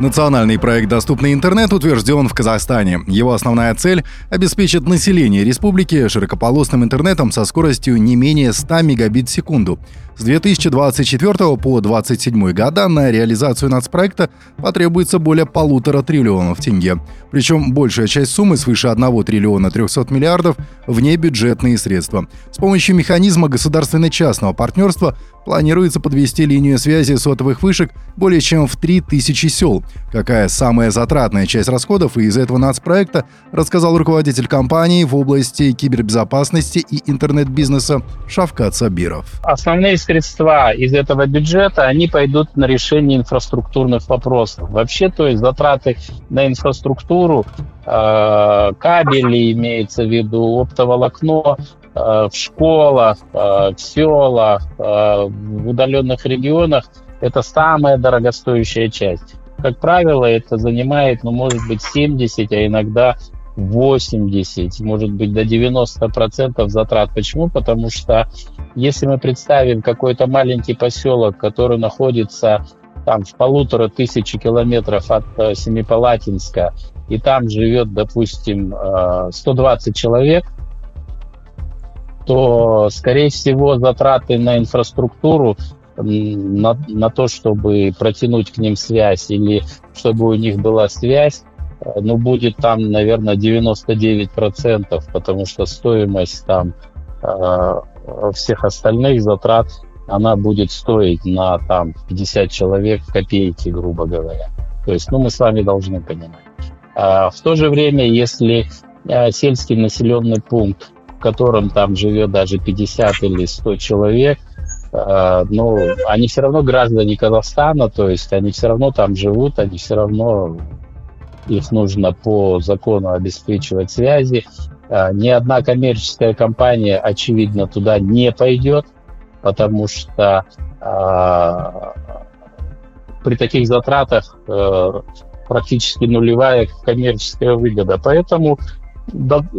Национальный проект «Доступный интернет» утвержден в Казахстане. Его основная цель – обеспечить население республики широкополосным интернетом со скоростью не менее 100 мегабит в секунду. С 2024 по 2027 года на реализацию нацпроекта потребуется более полутора триллионов тенге. Причем большая часть суммы свыше 1 триллиона 300 миллиардов – внебюджетные средства. С помощью механизма государственно-частного партнерства планируется подвести линию связи сотовых вышек более чем в 3000 сел. Какая самая затратная часть расходов из этого нацпроекта, рассказал руководитель компании в области кибербезопасности и интернет-бизнеса Шавкат Сабиров. Основные средства из этого бюджета, они пойдут на решение инфраструктурных вопросов. Вообще, то есть затраты на инфраструктуру, э, кабели имеется в виду, оптоволокно, в школах, э, в селах, э, в удаленных регионах это самая дорогостоящая часть. Как правило, это занимает, ну, может быть, 70, а иногда 80, может быть, до 90% затрат. Почему? Потому что если мы представим какой-то маленький поселок, который находится там в полутора тысячи километров от Семипалатинска, и там живет, допустим, 120 человек – то, скорее всего, затраты на инфраструктуру, на, на то, чтобы протянуть к ним связь или чтобы у них была связь, э, ну, будет там, наверное, 99%, потому что стоимость там э, всех остальных затрат, она будет стоить на там 50 человек копейки, грубо говоря. То есть, ну, мы с вами должны понимать. А в то же время, если э, сельский населенный пункт в котором там живет даже 50 или 100 человек, э, ну, они все равно граждане Казахстана, то есть они все равно там живут, они все равно их нужно по закону обеспечивать связи. Э, ни одна коммерческая компания, очевидно, туда не пойдет, потому что э, при таких затратах практически нулевая коммерческая выгода. Поэтому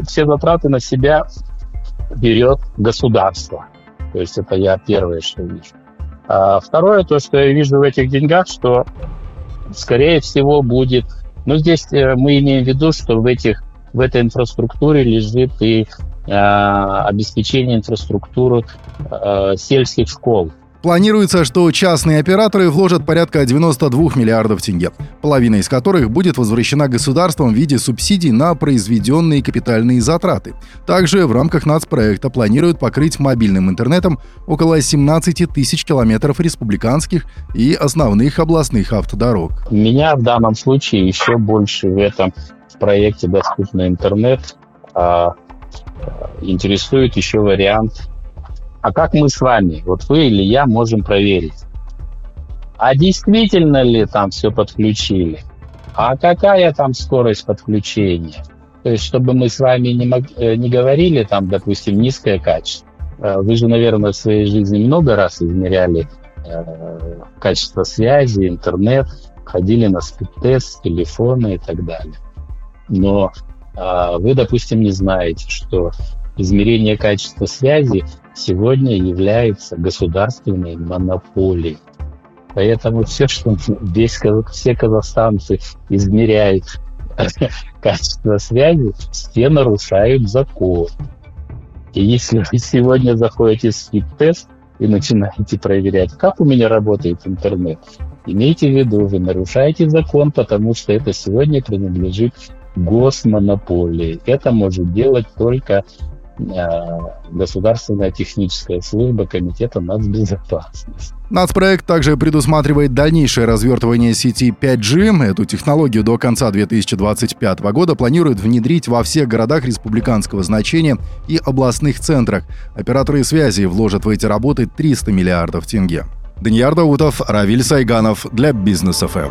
все затраты на себя берет государство. То есть это я первое, что вижу. А второе, то, что я вижу в этих деньгах, что, скорее всего, будет... Ну, здесь э, мы имеем в виду, что в, этих, в этой инфраструктуре лежит и э, обеспечение инфраструктуры э, сельских школ. Планируется, что частные операторы вложат порядка 92 миллиардов тенге, половина из которых будет возвращена государством в виде субсидий на произведенные капитальные затраты. Также в рамках нацпроекта планируют покрыть мобильным интернетом около 17 тысяч километров республиканских и основных областных автодорог. Меня в данном случае еще больше в этом проекте «Доступный интернет» а, интересует еще вариант а как мы с вами, вот вы или я, можем проверить? А действительно ли там все подключили? А какая там скорость подключения? То есть, чтобы мы с вами не, мог, э, не говорили там, допустим, низкое качество. Э, вы же, наверное, в своей жизни много раз измеряли э, качество связи, интернет, ходили на спид-тест, телефоны и так далее. Но э, вы, допустим, не знаете, что измерение качества связи сегодня является государственной монополией. Поэтому все, что весь, все казахстанцы измеряют качество связи, все нарушают закон. И если вы сегодня заходите в спид-тест и начинаете проверять, как у меня работает интернет, имейте в виду, вы нарушаете закон, потому что это сегодня принадлежит госмонополии. Это может делать только государственная техническая служба Комитета нацбезопасности. Нацпроект также предусматривает дальнейшее развертывание сети 5G. Эту технологию до конца 2025 года планируют внедрить во всех городах республиканского значения и областных центрах. Операторы связи вложат в эти работы 300 миллиардов тенге. Данияр Даутов, Равиль Сайганов для Бизнес ФМ.